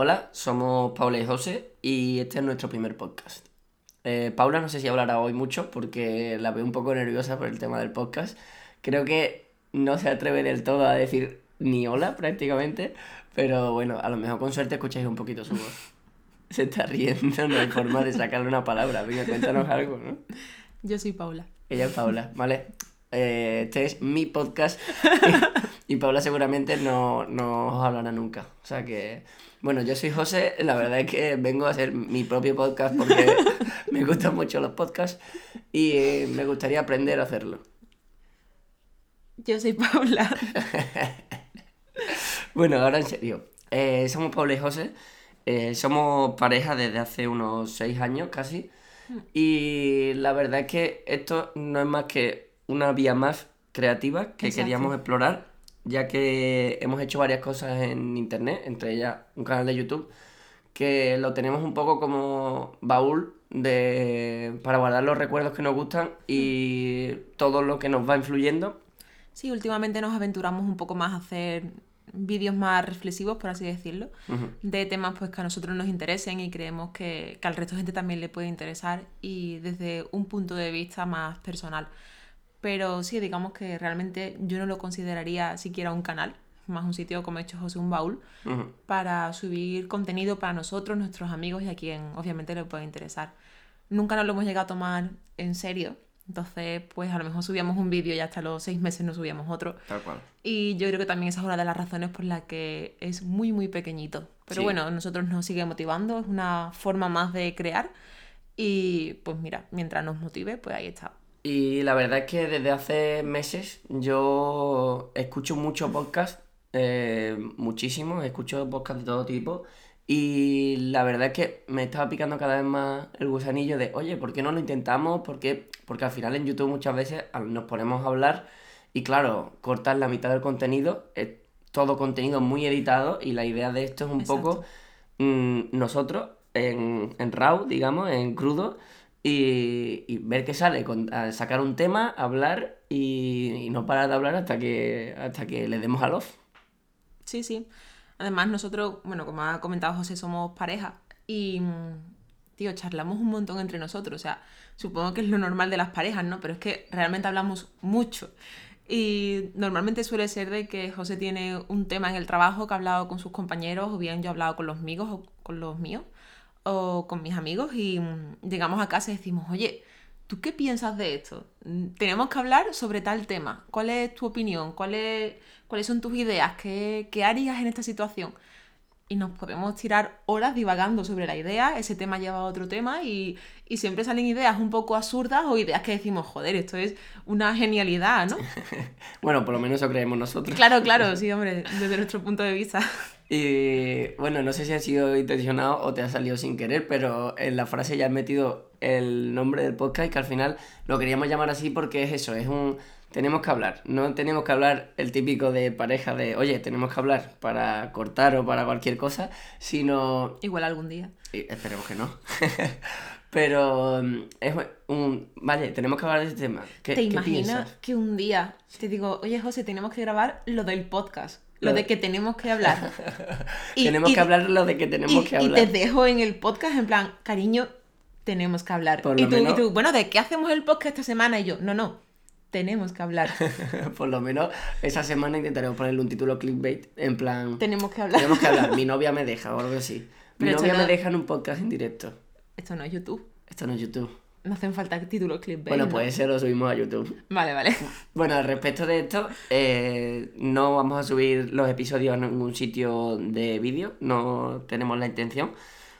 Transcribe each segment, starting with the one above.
Hola, somos Paula y José y este es nuestro primer podcast. Eh, Paula no sé si hablará hoy mucho porque la veo un poco nerviosa por el tema del podcast. Creo que no se atreve del todo a decir ni hola prácticamente, pero bueno, a lo mejor con suerte escucháis un poquito su voz. Se está riendo, no hay forma de sacarle una palabra. Venga, cuéntanos algo, ¿no? Yo soy Paula. Ella es Paula, ¿vale? Eh, este es mi podcast y, Paula seguramente no, no os hablará nunca. O sea que, bueno, yo soy José, la verdad es que vengo a hacer mi propio podcast porque me gustan mucho los podcasts y eh, me gustaría aprender a hacerlo. Yo soy Paula. bueno, ahora en serio. Eh, somos Paula y José. somos pareja desde hace unos seis años casi. Hmm. Y la verdad es que esto no es más que una vía más creativa que queríamos explorar, ya que hemos hecho varias cosas en internet, entre ellas un canal de YouTube, que lo tenemos un poco como baúl de para guardar los recuerdos que nos gustan y todo lo que nos va influyendo. Sí, últimamente nos aventuramos un poco más a hacer vídeos más reflexivos, por así decirlo, de temas pues que a nosotros nos interesen y creemos que, que al resto de gente también le puede interesar y desde un punto de vista más personal. Pero sí, digamos que realmente yo no lo consideraría siquiera un canal, más un sitio, como he hecho José, un baúl, para subir contenido para nosotros, nuestros amigos y a quien obviamente le pueda interesar. Nunca nos lo hemos llegado a tomar en serio. Entonces, pues a lo mejor subíamos un vídeo y hasta los seis meses no subíamos otro. Tal cual. Y yo creo que también esa es una de las razones por las que es muy, muy pequeñito. Pero bueno, a nosotros nos sigue motivando, es una forma más de crear. Y pues mira, mientras nos motive, pues ahí está. Y la verdad es que desde hace meses yo escucho mucho podcast, eh, muchísimo, escucho podcast de todo tipo. Y la verdad es que me estaba picando cada vez más el gusanillo de, oye, ¿por qué no lo intentamos? Porque al final en YouTube muchas veces nos ponemos a hablar y claro, cortar la mitad del contenido, es todo contenido muy editado y la idea de esto es un poco mm, nosotros en, en RAW, digamos, en crudo, y, ver qué sale, con, sacar un tema, hablar y, no parar de hablar hasta que, hasta que le demos a off. Sí, sí. Además, nosotros, bueno, como ha comentado José, somos pareja y, tío, charlamos un montón entre nosotros. O sea, supongo que es lo normal de las parejas, ¿no? Pero es que realmente hablamos mucho. Y normalmente suele ser de que José tiene un tema en el trabajo que ha hablado con sus compañeros, o bien yo he hablado con los amigos o con los míos o con mis amigos y mm, llegamos a casa y decimos, oye, ¿tú qué piensas de esto? Mm, tenemos que hablar sobre tal tema. ¿Cuál es tu opinión? ¿Cuáles son tus ideas? ¿Qué, ¿Qué harías en esta situación? y nos podemos tirar horas divagando sobre la idea, ese tema lleva a otro tema y, y, siempre salen ideas un poco absurdas o ideas que decimos, joder, esto es una genialidad, ¿no? bueno, por lo menos eso creemos nosotros. Claro, claro, sí, hombre, desde nuestro punto de vista. Y bueno, no sé si ha sido intencionado o te ha salido sin querer, pero en la frase ya has metido el nombre del podcast que al final lo queríamos llamar así porque es eso, es un tenemos que hablar. No tenemos que hablar el típico de pareja de, oye, tenemos que hablar para cortar o para cualquier cosa, sino... Igual algún día. esperemos que no. Pero mm, es un... Vale, tenemos que hablar de este tema. ¿Qué, ¿Te imaginas que un día te digo, oye José, tenemos que grabar lo del podcast? Lo de que tenemos que hablar. tenemos que hablar lo de que tenemos que hablar. Y te dejo en el podcast en plan, cariño, tenemos que hablar. y tú, y tú, bueno, ¿de qué hacemos el podcast esta semana? Y yo, no, no, tenemos que hablar. Por lo menos esa semana intentaremos ponerle un título clickbait en plan... Tenemos que hablar. Tenemos que hablar. Mi novia me deja o algo así. Mi novia me deja en un podcast en directo. Esto no es YouTube. Esto no es YouTube. No hacen falta títulos clickbait. Bueno, pues ese lo subimos a YouTube. Vale, vale. Bueno, respecto de esto, eh, no vamos a subir los episodios en ningún sitio de vídeo. No tenemos la intención.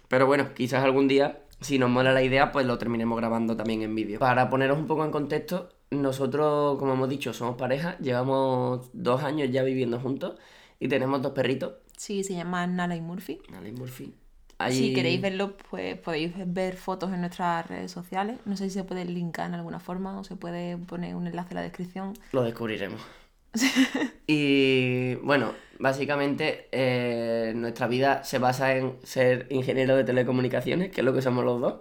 Pero bueno, quizás algún día, si nos mola la idea, pues lo terminemos grabando también en vídeo. Para poneros un poco en contexto, nosotros, como hemos dicho, somos pareja, llevamos dos años ya viviendo juntos y tenemos dos perritos. Sí, se llaman Nala y Murphy. Nala y Murphy. Si queréis verlo, pues podéis ver fotos en nuestras redes sociales. No sé si se puede linkar en alguna forma o se puede poner un enlace en la descripción. Lo descubriremos. y bueno, básicamente eh, nuestra vida se basa en ser ingeniero de telecomunicaciones, que es lo que somos los dos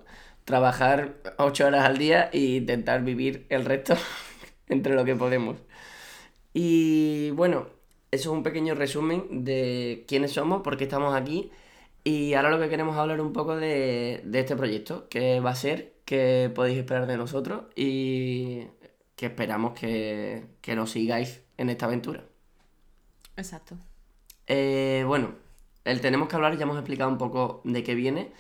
trabajar ocho horas al día e intentar vivir el resto entre lo que podemos. Y bueno, eso es un pequeño resumen de quiénes somos, por qué estamos aquí Y ahora lo que queremos es hablar un poco de, de este proyecto, que va a ser, que podéis esperar de nosotros y que esperamos que, que nos sigáis en esta aventura. Exacto. Eh, bueno, el tenemos que hablar, ya hemos explicado un poco de qué viene.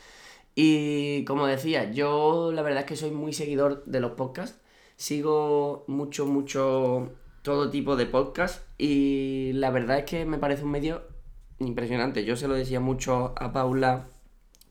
Y como decía, yo la verdad es que soy muy seguidor de los podcasts. Sigo mucho, mucho todo tipo de podcasts. Y la verdad es que me parece un medio impresionante. Yo se lo decía mucho a Paula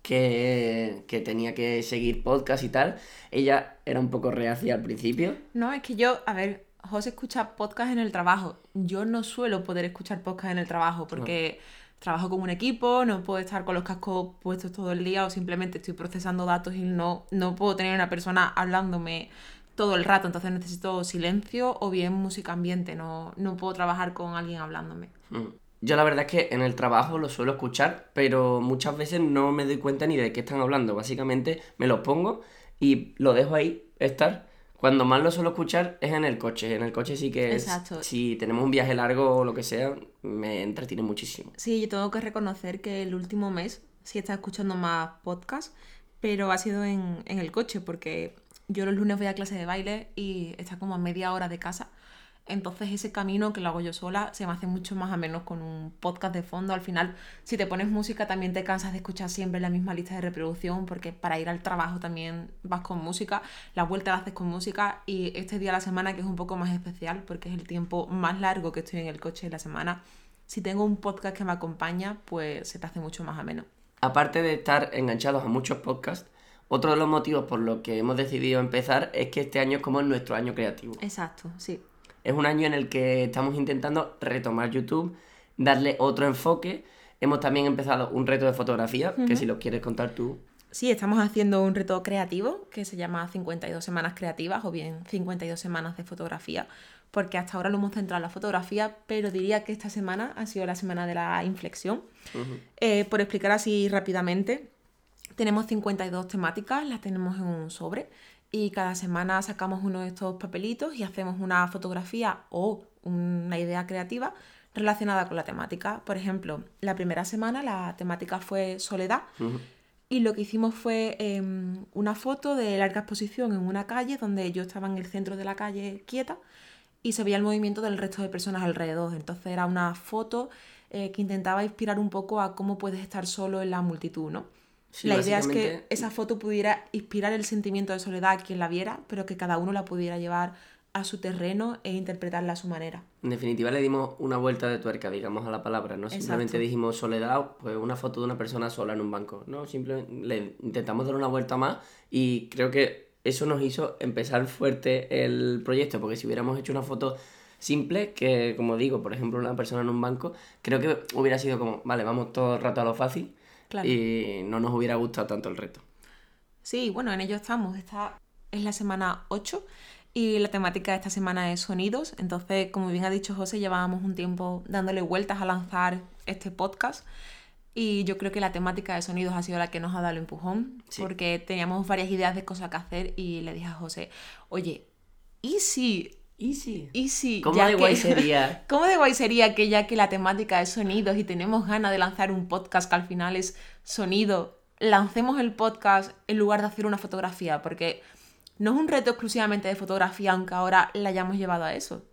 que, que tenía que seguir podcast y tal. Ella era un poco reacia al principio. No, es que yo, a ver, José escucha podcast en el trabajo. Yo no suelo poder escuchar podcast en el trabajo porque trabajo con un equipo, no puedo estar con los cascos puestos todo el día o simplemente estoy procesando datos y no, no puedo tener una persona hablándome todo el rato, entonces necesito silencio o bien música ambiente, no, no puedo trabajar con alguien hablándome. Mm. Yo la verdad es que en el trabajo lo suelo escuchar, pero muchas veces no me doy cuenta ni de qué están hablando. Básicamente me los pongo y lo dejo ahí estar. Cuando más lo suelo escuchar es en el coche. En el coche sí que es. Exacto. Si tenemos un viaje largo o lo que sea, me entretiene muchísimo. Sí, yo tengo que reconocer que el último mes sí estado escuchando más podcasts, pero ha sido en, en el coche porque yo los lunes voy a clase de baile y está como a media hora de casa. Entonces ese camino que lo hago yo sola se me hace mucho más a menos con un podcast de fondo. Al final, si te pones música también te cansas de escuchar siempre la misma lista de reproducción porque para ir al trabajo también vas con música, la vuelta la haces con música y este día de la semana que es un poco más especial porque es el tiempo más largo que estoy en el coche de la semana. Si tengo un podcast que me acompaña, pues se te hace mucho más ameno. Aparte de estar enganchados a muchos podcasts, otro de los motivos por los que hemos decidido empezar es que este año es como nuestro año creativo. Exacto, sí. Es un año en el que estamos intentando retomar YouTube, darle otro enfoque. Hemos también empezado un reto de fotografía, que si lo quieres contar tú. Sí, estamos haciendo un reto creativo que se llama 52 semanas creativas o bien 52 semanas de fotografía, porque hasta ahora lo hemos centrado en la fotografía, pero diría que esta semana ha sido la semana de la inflexión. Eh, por explicar así rápidamente, tenemos 52 temáticas, las tenemos en un sobre y cada semana sacamos uno de estos papelitos y hacemos una fotografía o una idea creativa relacionada con la temática. Por ejemplo, la primera semana la temática fue soledad y lo que hicimos fue em, una foto de larga exposición en una calle donde yo estaba en el centro de la calle quieta y se veía el movimiento del resto de personas alrededor. Entonces era una foto eh, que intentaba inspirar un poco a cómo puedes estar solo en la multitud, ¿no? Sí, la idea es que esa foto pudiera inspirar el sentimiento de soledad a quien la viera, pero que cada uno la pudiera llevar a su terreno e interpretarla a su manera. En definitiva le dimos una vuelta de tuerca, digamos, a la palabra. No simplemente dijimos soledad, pues una foto de una persona sola en un banco. No, simplemente le intentamos dar una vuelta más y creo que eso nos hizo empezar fuerte el proyecto, porque si hubiéramos hecho una foto simple, que como digo, por ejemplo, una persona en un banco, creo que hubiera sido como, vale, vamos todo el rato a lo fácil Claro. y no nos hubiera gustado tanto el reto. Sí, bueno, en ello estamos. Esta es la semana 8 y la temática de esta semana es sonidos. Entonces, como bien ha dicho José, llevábamos un tiempo dándole vueltas a lanzar este podcast. Y yo creo que la temática de sonidos ha sido la que nos ha dado el empujón, Sí. porque teníamos varias ideas de cosas que hacer y le dije a José, oye, ¿y si Easy. Y si, ¿Cómo ya de que- guay sería? ¿Cómo de guay sería que ya que la temática es sonidos y tenemos ganas de lanzar un podcast que al final es sonido, lancemos el podcast en lugar de hacer una fotografía? Porque no es un reto exclusivamente de fotografía, aunque ahora la hayamos llevado a eso.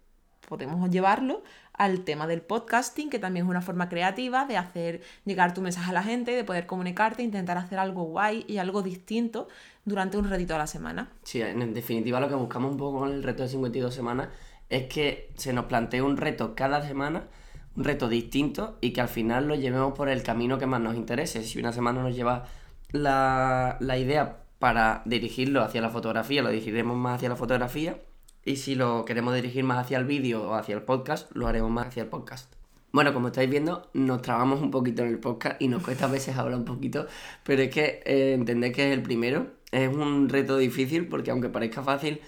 Podemos llevarlo al tema del podcasting, que también es una forma creativa de hacer llegar tu mensaje a la gente, de poder comunicarte, intentar hacer algo guay y algo distinto durante un ratito a la semana. Sí, en definitiva lo que buscamos un poco con el reto de 52 semanas es que se nos plantee un reto cada semana, un reto distinto y que al final lo llevemos por el camino que más nos interese. Si una semana nos lleva la, la idea para dirigirlo hacia la fotografía, lo dirigiremos más hacia la fotografía y si lo queremos dirigir más hacia el vídeo o hacia el podcast, lo haremos más hacia el podcast. Bueno, como estáis viendo, nos trabamos un poquito en el podcast y nos cuesta a veces hablar un poquito, pero es que eh, entender que es el primero es un reto difícil porque aunque parezca fácil,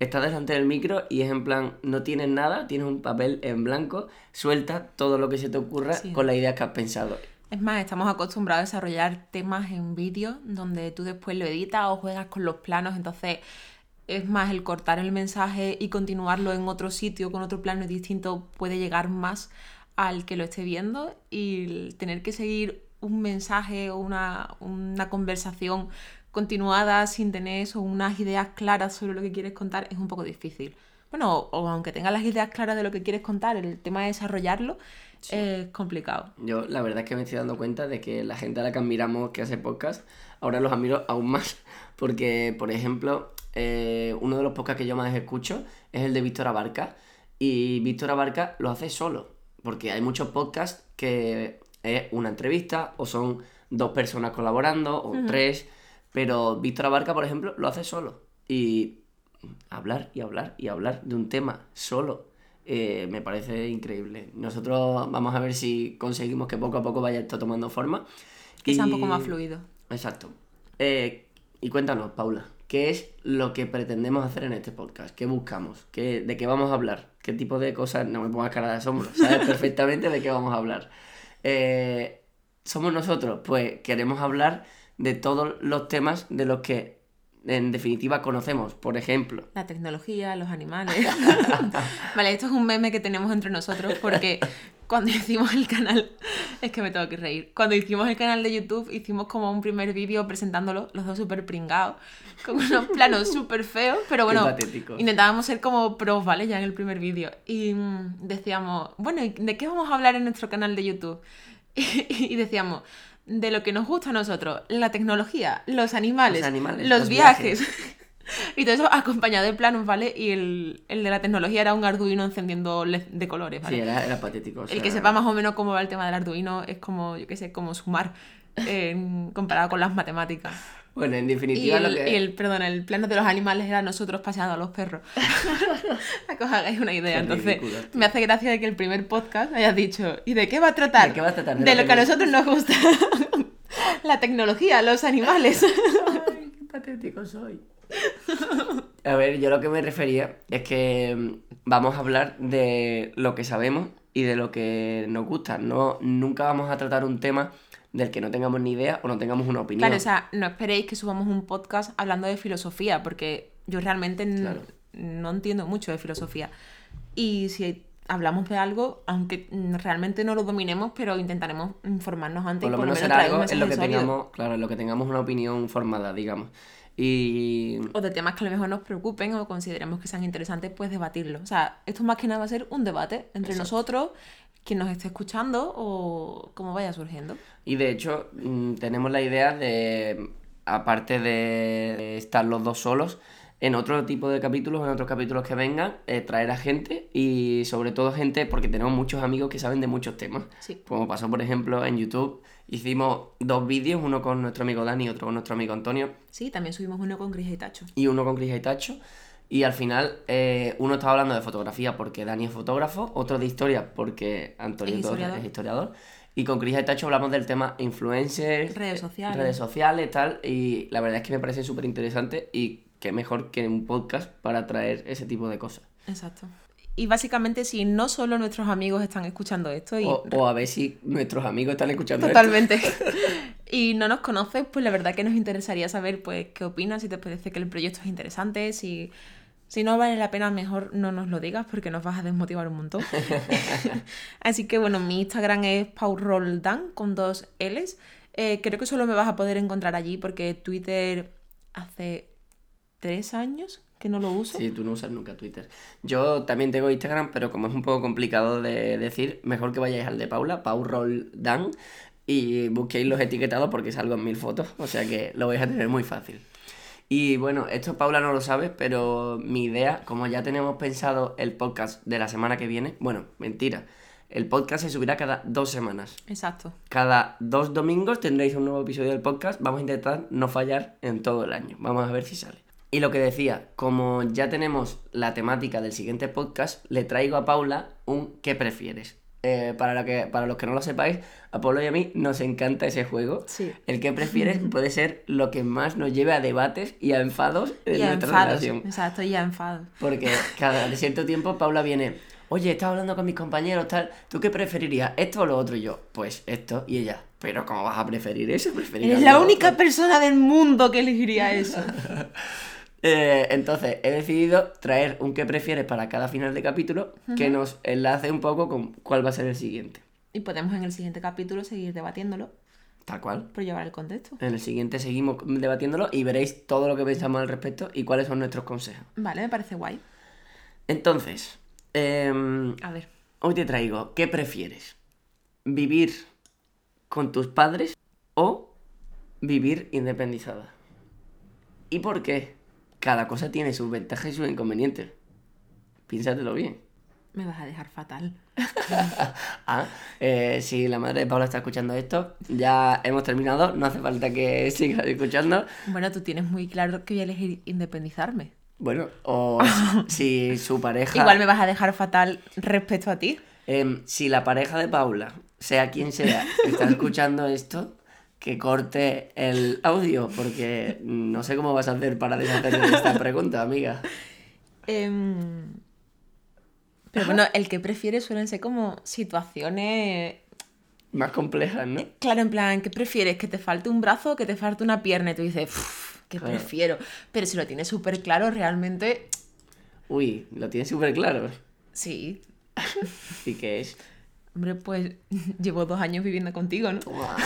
estás delante del micro y es en plan, no tienes nada, tienes un papel en blanco, suelta todo lo que se te ocurra Sí. con la idea que has pensado. Es más, estamos acostumbrados a desarrollar temas en vídeo donde tú después lo editas o juegas con los planos, entonces es más el cortar el mensaje y continuarlo en otro sitio con otro plano distinto puede llegar más al que lo esté viendo y el tener que seguir un mensaje o una, una conversación continuada sin tener eso, unas ideas claras sobre lo que quieres contar es un poco difícil. Bueno, o, aunque tengas las ideas claras de lo que quieres contar, el tema de desarrollarlo es complicado. Yo la verdad es que me estoy dando cuenta de que la gente a la que admiramos que hace podcast, ahora los admiro aún más. Porque, por ejemplo, eh, uno de los podcasts que yo más escucho es el de Víctor Abarca. Y Víctor Abarca lo hace solo. Porque hay muchos podcasts que es una entrevista o son dos personas colaborando o tres. Pero Víctor Abarca, por ejemplo, lo hace solo. Y hablar y hablar y hablar de un tema solo eh, me parece increíble. Nosotros vamos a ver si conseguimos que poco a poco vaya esto tomando forma. Que sea un poco más fluido. Exacto. Eh, y cuéntanos, Paula, ¿qué es lo que pretendemos hacer en este podcast? ¿Qué buscamos? ¿Qué, ¿De qué vamos a hablar? ¿Qué tipo de cosas? No me pongas cara de asombro, sabes perfectamente de qué vamos a hablar. Eh, ¿Somos nosotros? Pues queremos hablar de todos los temas de los que en definitiva conocemos, por ejemplo. La tecnología, los animales. vale, esto es un meme que tenemos entre nosotros porque cuando hicimos el canal, es que me tengo que reír, cuando hicimos el canal de YouTube hicimos como un primer vídeo presentándolo, los dos súper pringados, con unos planos súper feos, pero bueno, intentábamos ser como pros, ¿vale? Ya en el primer vídeo. Y mm, decíamos, bueno, ¿de qué vamos a hablar en nuestro canal de YouTube? y decíamos, de lo que nos gusta a nosotros, la tecnología, los animales, los, viajes. Y todo eso acompañado de planos, ¿vale? Y el, de la tecnología era un Arduino encendiendo de colores, ¿vale? Sí, era, patético. El que sepa más o menos cómo va el tema del Arduino es como, yo qué sé, como sumar comparado con las matemáticas. Bueno, en definitiva y el, lo que... Y el, perdón, el plano de los animales era nosotros paseando a los perros. Para que os hagáis una idea. Entonces, me hace gracia de que el primer podcast hayas dicho, ¿y de qué va a tratar? ¿De qué va a tratar? De, lo que a nosotros nos gusta. La tecnología, los animales. Ay, qué patético soy. A ver, yo lo que me refería es que mm, vamos a hablar de lo que sabemos y de lo que nos gusta. No, nunca vamos a tratar un tema del que no tengamos ni idea o no tengamos una opinión. Claro, o sea, no esperéis que subamos un podcast hablando de filosofía, porque yo realmente no entiendo mucho de filosofía. Y si hablamos de algo, aunque realmente no lo dominemos, pero intentaremos informarnos antes. Por lo, menos, será algo en lo que tengamos, claro, en lo que tengamos una opinión formada, digamos. Y... O de temas que a lo mejor nos preocupen o consideremos que sean interesantes, pues debatirlo. O sea, esto más que nada va a ser un debate entre nosotros quien nos esté escuchando o cómo vaya surgiendo. Y de hecho, mm, tenemos la idea de, aparte de estar los dos solos, en otro tipo de capítulos, en otros capítulos que vengan, eh, traer a gente y sobre todo gente, porque tenemos muchos amigos que saben de muchos temas. Como pasó, por ejemplo, en YouTube, hicimos dos vídeos, uno con nuestro amigo Dani y otro con nuestro amigo Antonio. Sí, también subimos uno con Cris y Tacho. Y uno con Cris y Tacho. Y al final, eh, uno estaba hablando de fotografía porque Dani es fotógrafo, otro de historia porque Antonio es historiador. Y con Cris Tacho hablamos del tema influencers, redes sociales, redes sociales, tal. Y la verdad es que me parece súper interesante y qué mejor que un podcast para traer ese tipo de cosas. Exacto. Y básicamente, si no solo nuestros amigos están escuchando esto. Y... O, a ver si nuestros amigos están escuchando Totalmente. esto. Totalmente. y no nos conoces, pues la verdad que nos interesaría saber pues qué opinas, si te parece que el proyecto es interesante, si si no vale la pena, mejor no nos lo digas porque nos vas a desmotivar un montón. Así que bueno, mi Instagram es pauroldan con dos L's. Eh, creo que solo me vas a poder encontrar allí porque Twitter hace tres años que no lo uso. Sí, tú no usas nunca Twitter. Yo también tengo Instagram, pero como es un poco complicado de decir, mejor que vayáis al de Paula, pauroldan, y busquéis los etiquetados porque salgo en mil fotos, o sea que lo vais a tener muy fácil. Y bueno, esto Paula no lo sabe, pero mi idea, como ya tenemos pensado el podcast de la semana que viene, bueno, mentira. El podcast se subirá cada dos semanas. Exacto. Cada dos domingos tendréis un nuevo episodio del podcast. Vamos a intentar no fallar en todo el año. Vamos a ver si sale. Y lo que decía, como ya tenemos la temática del siguiente podcast, le traigo a Paula un ¿qué prefieres? Eh, para, que, para los que no lo sepáis, a Pablo y a mí nos encanta ese juego. El que prefieres puede ser lo que más nos lleve a debates y a enfados en nuestra relación. Exacto, y a enfados. Porque cada cierto tiempo Paula viene, oye, estaba hablando con mis compañeros, tal, ¿tú qué preferirías? ¿Esto o lo otro? Y yo, pues esto. Y ella, ¿pero cómo vas a preferir eso? Eres la única persona del mundo que elegiría eso. Eh, entonces, he decidido traer un que prefieres para cada final de capítulo que nos enlace un poco con cuál va a ser el siguiente. Y podemos en el siguiente capítulo seguir debatiéndolo. Tal cual. por llevar el contexto. En el siguiente seguimos debatiéndolo y veréis todo lo que pensamos al respecto y cuáles son nuestros consejos. Vale, me parece guay. Entonces, em, A ver. hoy te traigo, ¿qué prefieres? ¿Vivir con tus padres o vivir independizada? ¿Y por qué? Cada cosa tiene sus ventajas y sus inconvenientes. Piénsatelo bien. Me vas a dejar fatal. Ah, eh, si la madre de Paula está escuchando esto, ya hemos terminado, no hace falta que sigas escuchando. Bueno, tú tienes muy claro que voy a elegir independizarme. Bueno, o si, si su pareja... Igual me vas a dejar fatal respecto a ti. Em, si la pareja de Paula, sea quien sea, está escuchando esto, que corte el audio, porque no sé cómo vas a hacer para deshacer de esta pregunta, amiga. Em, Pero bueno, el que prefieres suelen ser como situaciones. Más complejas, ¿no? Claro, en plan, ¿qué prefieres? ¿Que te falte un brazo o que te falte una pierna? Y tú dices, "Uf, ¿qué Claro. prefiero? Pero si lo tienes súper claro, realmente. Uy, lo tienes súper claro. Sí. ¿Y qué es? Hombre, pues llevo dos años viviendo contigo, ¿no? Toma.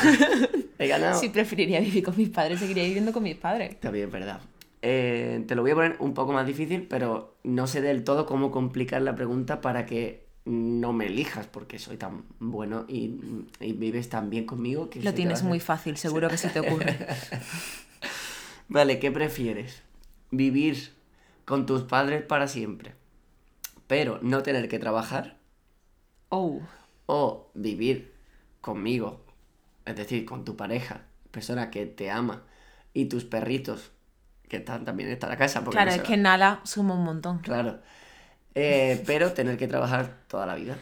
He ganado. Si preferiría vivir con mis padres, seguiría viviendo con mis padres. También es verdad. Eh, te lo voy a poner un poco más difícil, pero no sé del todo cómo complicar la pregunta para que no me elijas, porque soy tan bueno y, y vives tan bien conmigo que... Lo tienes muy fácil, seguro que se te ocurre. Vale, ¿qué prefieres? ¿Vivir con tus padres para siempre, pero no tener que trabajar? Oh, ¿O vivir conmigo, es decir, con tu pareja, persona que te ama, y tus perritos, que están también en esta casa? porque claro, no es se que Nala suma un montón. Claro. Eh, pero tener que trabajar toda la vida,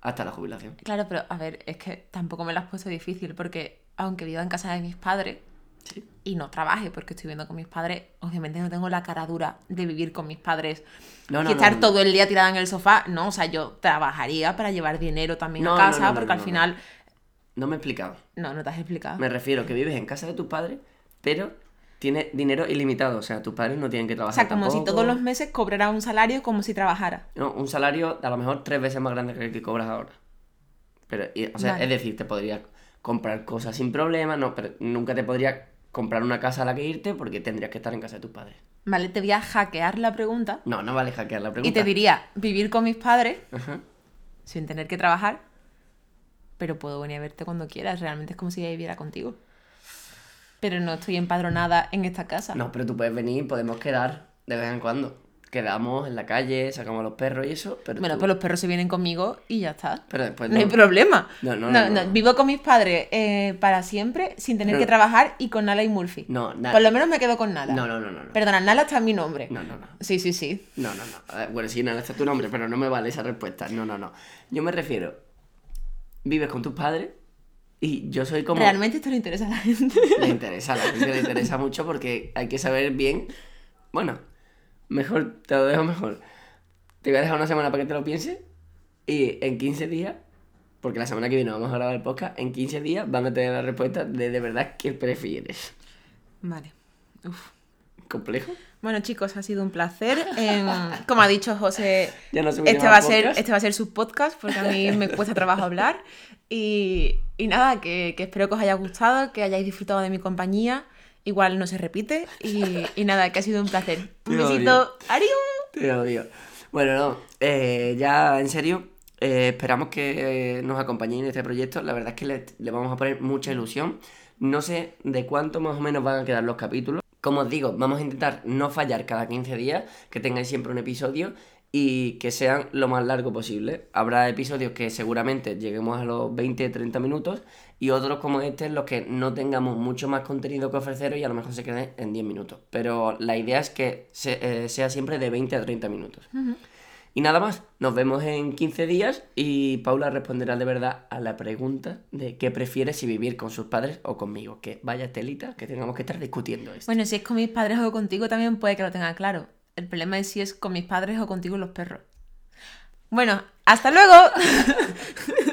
hasta la jubilación. Claro, pero a ver, es que tampoco me lo has puesto difícil, porque aunque viva en casa de mis padres Sí. y no trabaje porque estoy viviendo con mis padres, obviamente no tengo la cara dura de vivir con mis padres No, no, y estar todo el día tirada en el sofá. No, o sea, yo trabajaría para llevar dinero también a casa, porque al final. No me he explicado. No, no te has explicado. Me refiero que vives en casa de tus padres, pero tienes dinero ilimitado. O sea, tus padres no tienen que O trabajar. sea, como si todos los meses cobrara un salario como si trabajara. No, un salario a lo mejor tres veces más grande que el que cobras ahora. Pero, y- o sea, Vale. es decir, te podrías comprar cosas sin problema, no, pero nunca te podrías comprar una casa a la que irte porque tendrías que estar en casa de tus padres. Vale, te voy a hackear la pregunta No, no vale hackear la pregunta. y te diría vivir con mis padres Ajá. sin tener que trabajar, pero puedo venir a verte cuando quieras. Realmente es como si ya viviera contigo. Pero no estoy empadronada en esta casa. No, pero tú puedes venir, podemos quedar de vez en cuando. Quedamos en la calle, sacamos a los perros y eso, pero Bueno, tú- pues los perros se vienen conmigo y ya está. Pero después no, hay no. problema. No, no, no, no. Vivo con mis padres eh, para siempre, sin tener que trabajar y con Nala y Murphy. No, na- Por lo menos me quedo con Nala. No, no, no, no. no. Perdona, Nala está en mi nombre. No, no, no. Sí, sí, sí. No, no, no. Eh, Bueno, sí, nada, este es tu nombre, pero no me vale esa respuesta. No, no, no. Yo me refiero. Vives con tus padres y yo soy como. Realmente esto le interesa a la gente. Le interesa, a la gente le interesa mucho porque hay que saber bien. Bueno, mejor, te lo dejo mejor. Te voy a dejar una semana para que te lo pienses y en 15 días, porque la semana que viene vamos a grabar el podcast, en 15 días van a tener la respuesta de de verdad qué prefieres. Vale. Uf. ¿Complejo? Bueno, chicos, ha sido un placer. Em, como ha dicho José, Ya no subiré este va, a ser, podcast. este va a ser su podcast porque a mí me cuesta trabajo hablar. Y, y nada, que, que espero que os haya gustado, que hayáis disfrutado de mi compañía. Igual no se repite. Y, y nada, que ha sido un placer. Un Te besito. ¡Adiós! Te odio. Bueno, no, eh, ya en serio, eh, esperamos que eh, nos acompañéis en este proyecto. La verdad es que le, le vamos a poner mucha ilusión. No sé de cuánto más o menos van a quedar los capítulos. Como os digo, vamos a intentar no fallar cada 15 días, que tengáis siempre un episodio y que sean lo más largo posible. Habrá episodios que seguramente lleguemos a los 20-30 minutos y otros como este en los que no tengamos mucho más contenido que ofreceros y a lo mejor se queden en 10 minutos. Pero la idea es que eh, sea siempre de 20 a 30 minutos. Y nada más, nos vemos en 15 días y Paula responderá de verdad a la pregunta de qué prefiere si vivir con sus padres o conmigo. Que vaya telita, que tengamos que estar discutiendo esto. Bueno, si es con mis padres o contigo también puede que lo tenga claro. El problema es si es con mis padres o contigo los perros. Bueno, hasta luego.